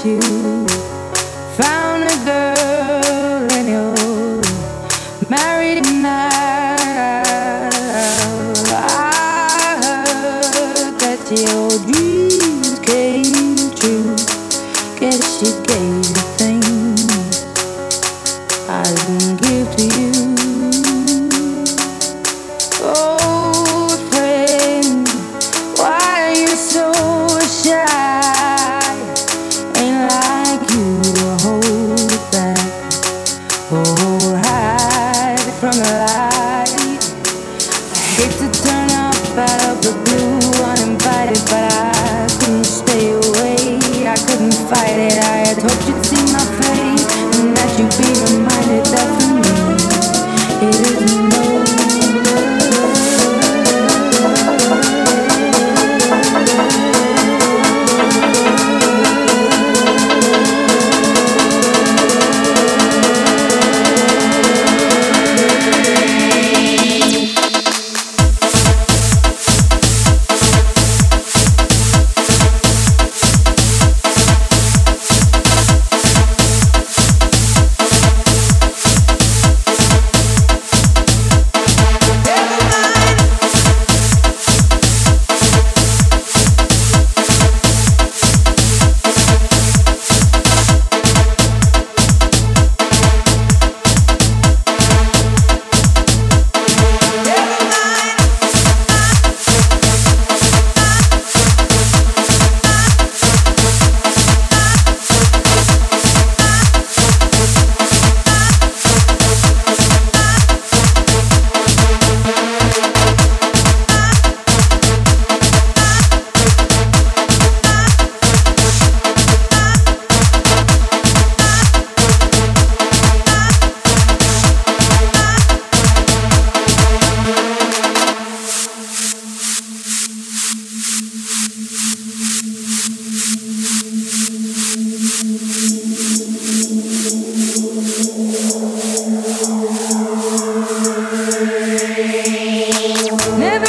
Ain't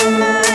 Thank you.